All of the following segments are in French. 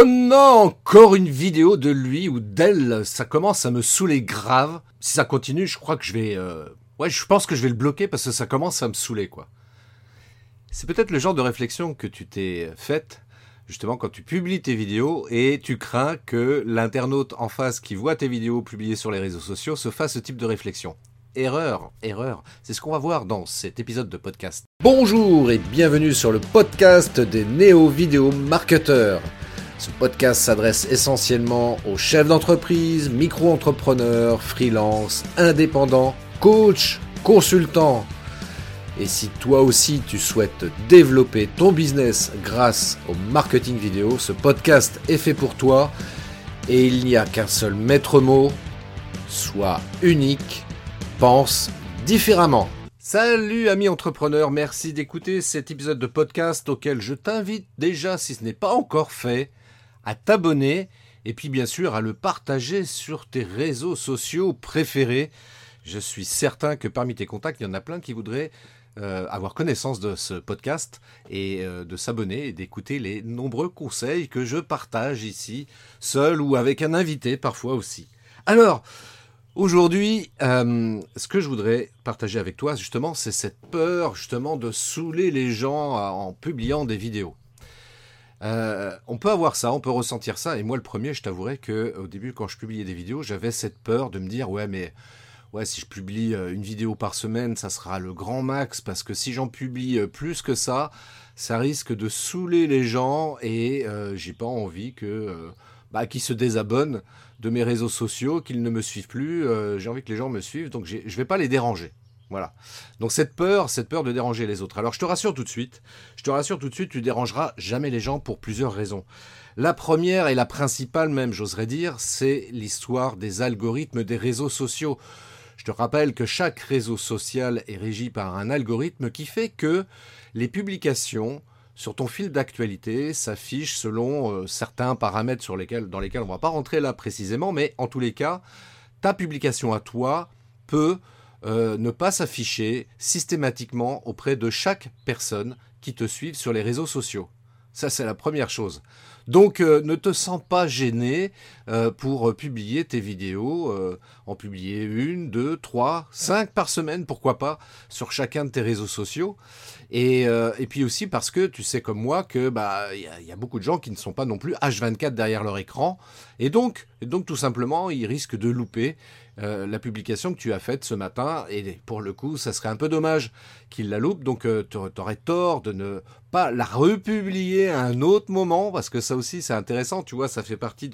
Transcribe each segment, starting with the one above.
Oh non, encore une vidéo de lui ou d'elle, ça commence à me saouler grave. Si ça continue, je crois que je vais... Euh, ouais, je pense que je vais le bloquer parce que ça commence à me saouler, quoi. C'est peut-être le genre de réflexion que tu t'es faite, justement, quand tu publies tes vidéos et tu crains que l'internaute en face qui voit tes vidéos publiées sur les réseaux sociaux se fasse ce type de réflexion. Erreur, erreur, c'est ce qu'on va voir dans cet épisode de podcast. Bonjour et bienvenue sur le podcast des néo-vidéo marketeurs. Ce podcast s'adresse essentiellement aux chefs d'entreprise, micro-entrepreneurs, freelance, indépendants, coachs, consultants. Et si toi aussi tu souhaites développer ton business grâce au marketing vidéo, ce podcast est fait pour toi. Et il n'y a qu'un seul maître mot, sois unique, pense différemment. Salut amis entrepreneurs, merci d'écouter cet épisode de podcast auquel je t'invite déjà, si ce n'est pas encore fait, à t'abonner et puis bien sûr à le partager sur tes réseaux sociaux préférés. Je suis certain que parmi tes contacts, il y en a plein qui voudraient euh, avoir connaissance de ce podcast et euh, de s'abonner et d'écouter les nombreux conseils que je partage ici, seul ou avec un invité parfois aussi. Alors, aujourd'hui, euh, ce que je voudrais partager avec toi, justement, c'est cette peur, justement, de saouler les gens en publiant des vidéos. Euh, on peut avoir ça, on peut ressentir ça. Et moi, le premier, je t'avouerai que au début, quand je publiais des vidéos, j'avais cette peur de me dire ouais, mais ouais, si je publie euh, une vidéo par semaine, ça sera le grand max parce que si j'en publie euh, plus que ça, ça risque de saouler les gens et j'ai pas envie que bah, qu'ils se désabonnent de mes réseaux sociaux, qu'ils ne me suivent plus. j'ai envie que les gens me suivent, donc je vais pas les déranger. Voilà. Donc cette peur, cette peur de déranger les autres. Alors je te rassure tout de suite, je te rassure tout de suite, tu dérangeras jamais les gens pour plusieurs raisons. La première et la principale même, j'oserais dire, c'est l'histoire des algorithmes des réseaux sociaux. Je te rappelle que chaque réseau social est régi par un algorithme qui fait que les publications sur ton fil d'actualité s'affichent selon euh, certains paramètres sur lesquels, dans lesquels on ne va pas rentrer là précisément, mais en tous les cas, ta publication à toi peut euh, ne pas s'afficher systématiquement auprès de chaque personne qui te suit sur les réseaux sociaux. Ça, c'est la première chose. Donc, euh, ne te sens pas gêné euh, pour publier tes vidéos, en publier une, deux, trois, cinq par semaine, pourquoi pas, sur chacun de tes réseaux sociaux. Et, puis aussi parce que tu sais comme moi que bah il y, a beaucoup de gens qui ne sont pas non plus H24 derrière leur écran, et donc, et tout simplement ils risquent de louper euh, la publication que tu as faite ce matin. Et pour le coup, ça serait un peu dommage qu'il la loupe. Donc, euh, tu aurais tort de ne pas la republier à un autre moment, parce que ça aussi, c'est intéressant. Tu vois, ça fait partie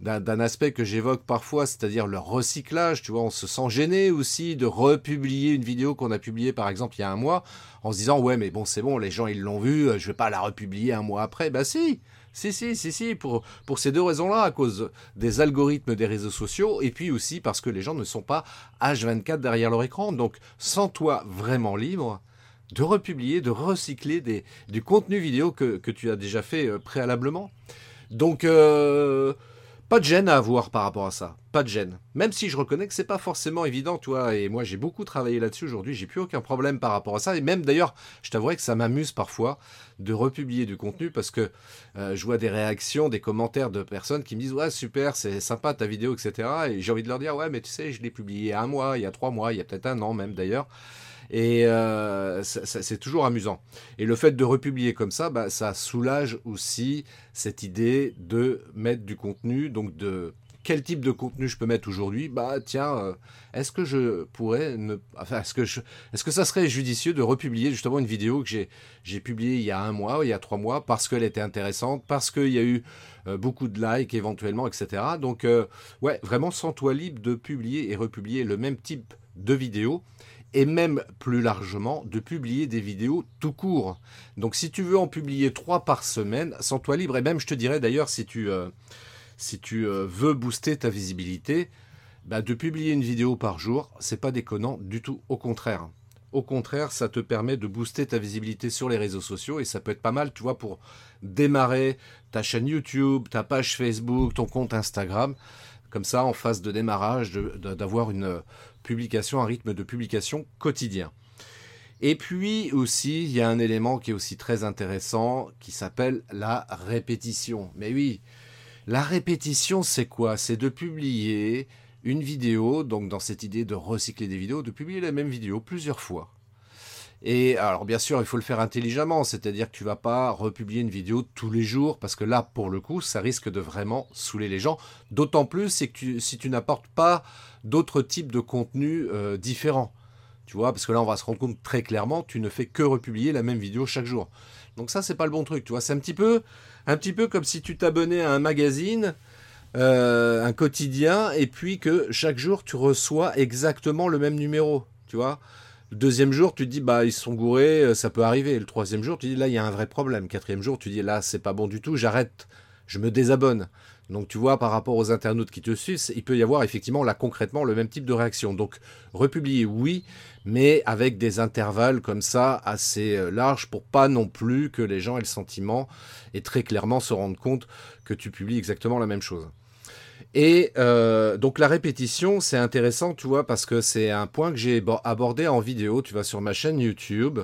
d'un aspect que j'évoque parfois, c'est-à-dire le recyclage. Tu vois, on se sent gêné aussi de republier une vidéo qu'on a publiée par exemple il y a un mois, en se disant ouais mais bon c'est bon, les gens ils l'ont vu, je vais pas la republier un mois après. Bah si, si, si, si, si, pour, ces deux raisons-là, à cause des algorithmes des réseaux sociaux, et puis aussi parce que les gens ne sont pas H24 derrière leur écran. Donc, sens-toi vraiment libre de republier, de recycler des, du contenu vidéo que, que tu as déjà fait euh, préalablement. Donc, euh, pas de gêne à avoir par rapport à ça. Pas de gêne. Même si je reconnais que c'est pas forcément évident, toi. Et moi, j'ai beaucoup travaillé là-dessus aujourd'hui. J'ai plus aucun problème par rapport à ça. Et même d'ailleurs, je t'avouerai que ça m'amuse parfois de republier du contenu parce que euh, je vois des réactions, des commentaires de personnes qui me disent Ouais, super, c'est sympa ta vidéo, etc. Et j'ai envie de leur dire Ouais, mais tu sais, je l'ai publié il y a un mois, il y a trois mois, il y a peut-être un an même d'ailleurs. Et euh, c'est toujours amusant. Et le fait de republier comme ça, bah, ça soulage aussi cette idée de mettre du contenu, donc de quel type de contenu je peux mettre aujourd'hui? Bah tiens, euh, est-ce que je pourrais ne, est-ce que est-ce que ça serait judicieux de republier justement une vidéo que j'ai j'ai publiée il y a un mois, il y a trois mois parce qu'elle était intéressante, parce qu'il y a eu euh, beaucoup de likes éventuellement, etc. Donc ouais, vraiment sens-toi libre de publier et republier le même type de vidéo et même plus largement de publier des vidéos tout court. Donc si tu veux en publier trois par semaine, sans toi libre, et même je te dirais d'ailleurs si tu, euh, euh, veux booster ta visibilité, bah, de publier une vidéo par jour, c'est pas déconnant du tout, au contraire. Au contraire, ça te permet de booster ta visibilité sur les réseaux sociaux et ça peut être pas mal, tu vois, pour démarrer ta chaîne YouTube, ta page Facebook, ton compte Instagram. Comme ça, en phase de démarrage, d'avoir une publication, un rythme de publication quotidien. Et puis aussi, il y a un élément qui est aussi très intéressant qui s'appelle la répétition. Mais oui, la répétition, c'est quoi? C'est de publier une vidéo, donc dans cette idée de recycler des vidéos, de publier la même vidéo plusieurs fois. Et alors bien sûr, il faut le faire intelligemment, c'est-à-dire que tu vas pas republier une vidéo tous les jours parce que là, pour le coup, ça risque de vraiment saouler les gens. D'autant plus c'est que si tu n'apportes pas d'autres types de contenus euh, différents. Tu vois, parce que là, on va se rendre compte très clairement, tu ne fais que republier la même vidéo chaque jour. Donc ça, c'est pas le bon truc. Tu vois, c'est un petit peu, un petit peu comme si tu t'abonnais à un magazine, euh, un quotidien, et puis que chaque jour tu reçois exactement le même numéro. Tu vois. Deuxième jour, tu te dis, bah, ils sont gourés, euh, ça peut arriver. Le troisième jour, tu dis, là, il y a un vrai problème. Quatrième jour, tu dis, là, c'est pas bon du tout, j'arrête, je me désabonne. Donc, tu vois, par rapport aux internautes qui te suivent, il peut y avoir effectivement, là, concrètement, le même type de réaction. Donc, republier, oui, mais avec des intervalles comme ça assez euh, larges pour pas non plus que les gens aient le sentiment et très clairement se rendent compte que tu publies exactement la même chose. Et euh, donc la répétition, c'est intéressant, tu vois, parce que c'est un point que j'ai abordé en vidéo. Tu vas sur ma chaîne YouTube,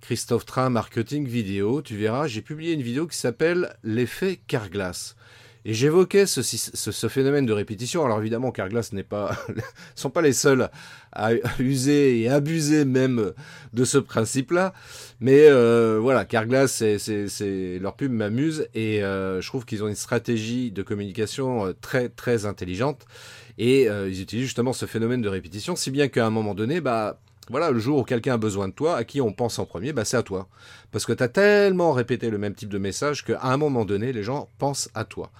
Christophe Train Marketing Vidéo, tu verras, j'ai publié une vidéo qui s'appelle L'effet Carglass. Et j'évoquais ce, phénomène de répétition. Alors évidemment, Carglass n'est pas, sont pas les seuls à user et abuser même de ce principe-là. Mais euh, voilà, Carglass, c'est, leur pub m'amuse et euh, je trouve qu'ils ont une stratégie de communication euh, très très intelligente et ils utilisent justement ce phénomène de répétition, si bien qu'à un moment donné, bah voilà, le jour où quelqu'un a besoin de toi, à qui on pense en premier, bah c'est à toi. Parce que tu as tellement répété le même type de message qu'à un moment donné, les gens pensent à toi.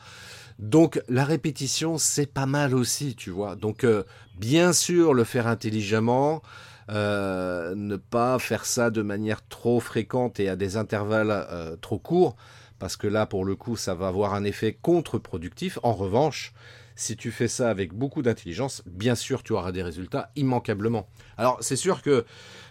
Donc la répétition, c'est pas mal aussi, tu vois. Donc euh, bien sûr, le faire intelligemment, euh, ne pas faire ça de manière trop fréquente et à des intervalles euh, trop courts, parce que là, pour le coup, ça va avoir un effet contre-productif. En revanche, si tu fais ça avec beaucoup d'intelligence, bien sûr, tu auras des résultats immanquablement. Alors, c'est sûr que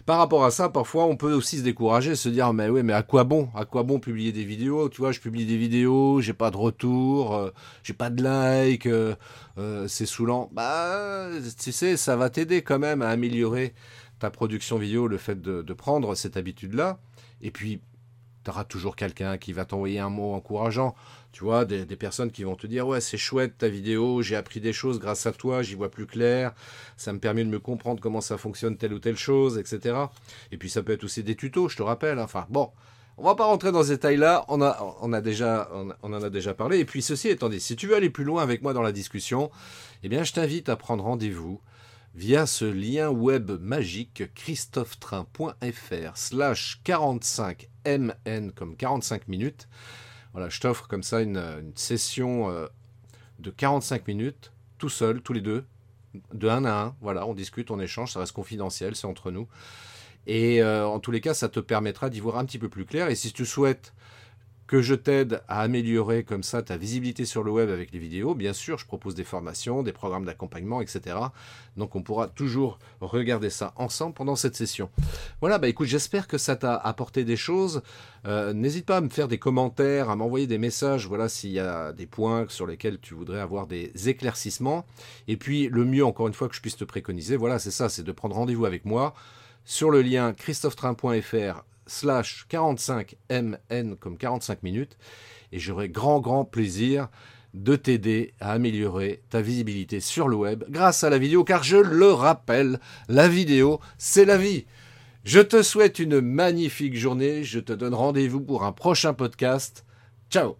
par rapport à ça, parfois, on peut aussi se décourager, se dire, mais oui, mais à quoi bon? À quoi bon publier des vidéos? Tu vois, je publie des vidéos, j'ai pas de retour, euh, j'ai pas de like, euh, euh, c'est saoulant. Bah, tu sais, ça va t'aider quand même à améliorer ta production vidéo, le fait de, de prendre cette habitude-là. Et puis, tu auras toujours quelqu'un qui va t'envoyer un mot encourageant. Tu vois, des, personnes qui vont te dire Ouais, c'est chouette ta vidéo, j'ai appris des choses grâce à toi, j'y vois plus clair, ça me permet de me comprendre comment ça fonctionne telle ou telle chose, etc. Et puis ça peut être aussi des tutos, je te rappelle. Enfin, bon, on va pas rentrer dans ces détails-là, on, en a déjà parlé. Et puis ceci étant dit, si tu veux aller plus loin avec moi dans la discussion, eh bien je t'invite à prendre rendez-vous via ce lien web magique christophetrain.fr slash 45mn comme 45 minutes. Voilà, je t'offre comme ça une, session euh, de 45 minutes, tout seul, tous les deux, de un à un. Voilà, on discute, on échange, ça reste confidentiel, c'est entre nous. Et euh, en tous les cas, ça te permettra d'y voir un petit peu plus clair. Et si tu souhaites que je t'aide à améliorer comme ça ta visibilité sur le web avec les vidéos. Bien sûr, je propose des formations, des programmes d'accompagnement, etc. Donc on pourra toujours regarder ça ensemble pendant cette session. Voilà, bah écoute, j'espère que ça t'a apporté des choses. Euh, n'hésite pas à me faire des commentaires, à m'envoyer des messages, voilà, s'il y a des points sur lesquels tu voudrais avoir des éclaircissements. Et puis le mieux, encore une fois, que je puisse te préconiser, voilà, c'est ça, c'est de prendre rendez-vous avec moi sur le lien christophetrain.fr slash 45mn comme 45 minutes et j'aurai grand grand plaisir de t'aider à améliorer ta visibilité sur le web grâce à la vidéo car je le rappelle, la vidéo c'est la vie. Je te souhaite une magnifique journée, je te donne rendez-vous pour un prochain podcast. Ciao